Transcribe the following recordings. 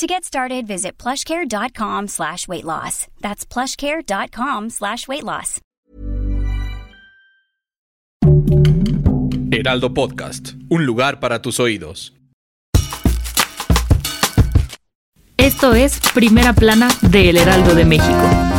To get started, visit plushcare.com slash weight loss. That's plushcare.com slash weight loss. Heraldo Podcast, un lugar para tus oídos. Esto es Primera Plana de El Heraldo de México.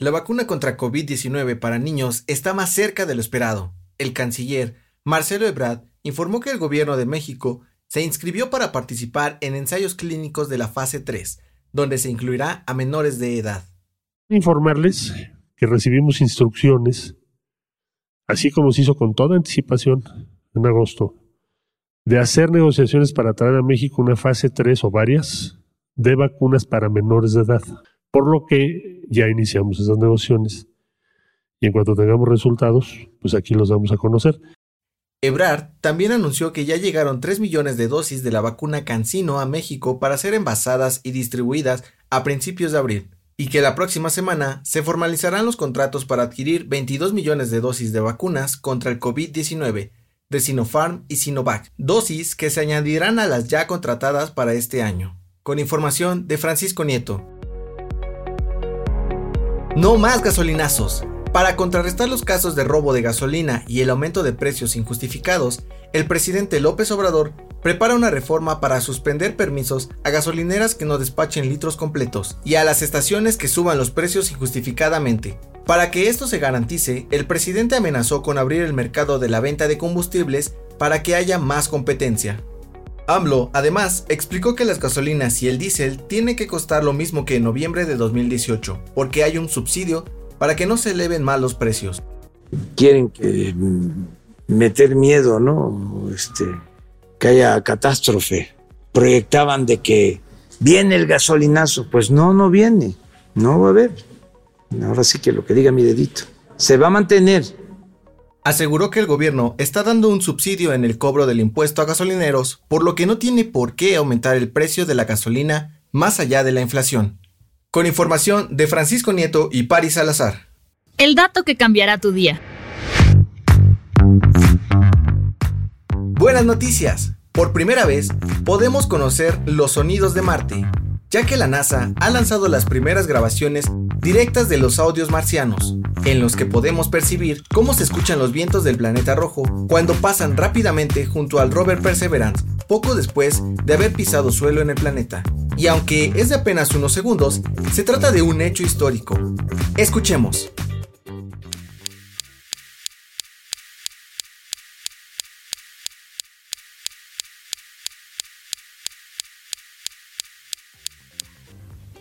La vacuna contra COVID-19 para niños está más cerca de lo esperado. El canciller Marcelo Ebrard informó que el gobierno de México se inscribió para participar en ensayos clínicos de la fase 3, donde se incluirá a menores de edad. Informarles que recibimos instrucciones, así como se hizo con toda anticipación en agosto, de hacer negociaciones para traer a México una fase 3 o varias de vacunas para menores de edad. Por lo que ya iniciamos esas negociaciones y en cuanto tengamos resultados, pues aquí los vamos a conocer. Ebrard también anunció que ya llegaron 3 millones de dosis de la vacuna Cancino a México para ser envasadas y distribuidas a principios de abril, y que la próxima semana se formalizarán los contratos para adquirir 22 millones de dosis de vacunas contra el COVID-19 de Sinopharm y Sinovac, dosis que se añadirán a las ya contratadas para este año. Con información de Francisco Nieto. No más gasolinazos. Para contrarrestar los casos de robo de gasolina y el aumento de precios injustificados, el presidente López Obrador prepara una reforma para suspender permisos a gasolineras que no despachen litros completos y a las estaciones que suban los precios injustificadamente. Para que esto se garantice, el presidente amenazó con abrir el mercado de la venta de combustibles para que haya más competencia. AMLO, además, explicó que las gasolinas y el diésel tienen que costar lo mismo que en noviembre de 2018, porque hay un subsidio para que no se eleven más los precios. Quieren mm, meter miedo, ¿no? Este, que haya catástrofe. Proyectaban de que viene el gasolinazo. Pues no, no viene. No va a haber. Ahora sí que lo que diga mi dedito. Se va a mantener Aseguró que el gobierno está dando un subsidio en el cobro del impuesto a gasolineros, por lo que no tiene por qué aumentar el precio de la gasolina más allá de la inflación. Con información de Francisco Nieto y Paris Salazar. El dato que cambiará tu día. Buenas noticias. Por primera vez podemos conocer los sonidos de Marte, ya que la NASA ha lanzado las primeras grabaciones directas de los audios marcianos, en los que podemos percibir cómo se escuchan los vientos del planeta rojo cuando pasan rápidamente junto al rover Perseverance, poco después de haber pisado suelo en el planeta. Y aunque es de apenas unos segundos, se trata de un hecho histórico. Escuchemos.